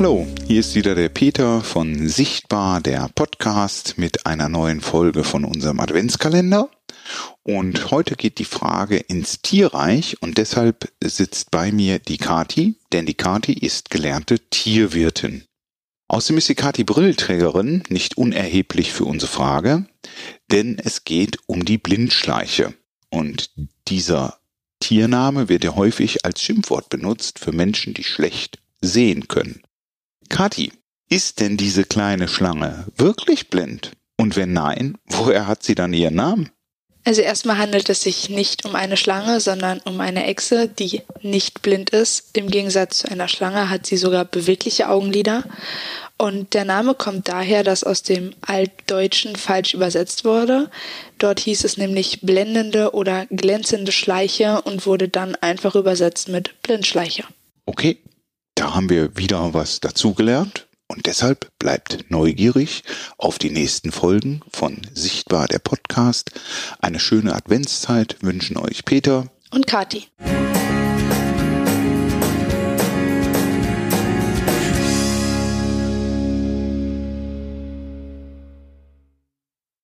Hallo, hier ist wieder der Peter von Sichtbar, der Podcast mit einer neuen Folge von unserem Adventskalender. Und heute geht die Frage ins Tierreich und deshalb sitzt bei mir die Kati, denn die Kati ist gelernte Tierwirtin. Außerdem ist die Kati Brillträgerin, nicht unerheblich für unsere Frage, denn es geht um die Blindschleiche. Und dieser Tiername wird ja häufig als Schimpfwort benutzt für Menschen, die schlecht sehen können. Kati, ist denn diese kleine Schlange wirklich blind? Und wenn nein, woher hat sie dann ihren Namen? Also erstmal handelt es sich nicht um eine Schlange, sondern um eine Echse, die nicht blind ist. Im Gegensatz zu einer Schlange hat sie sogar bewegliche Augenlider. Und der Name kommt daher, dass aus dem Altdeutschen falsch übersetzt wurde. Dort hieß es nämlich blendende oder glänzende Schleiche und wurde dann einfach übersetzt mit Blindschleiche. Okay, da haben wir wieder was dazugelernt. Und deshalb bleibt neugierig auf die nächsten Folgen von Sichtbar der Podcast. Eine schöne Adventszeit wünschen euch Peter und Kati.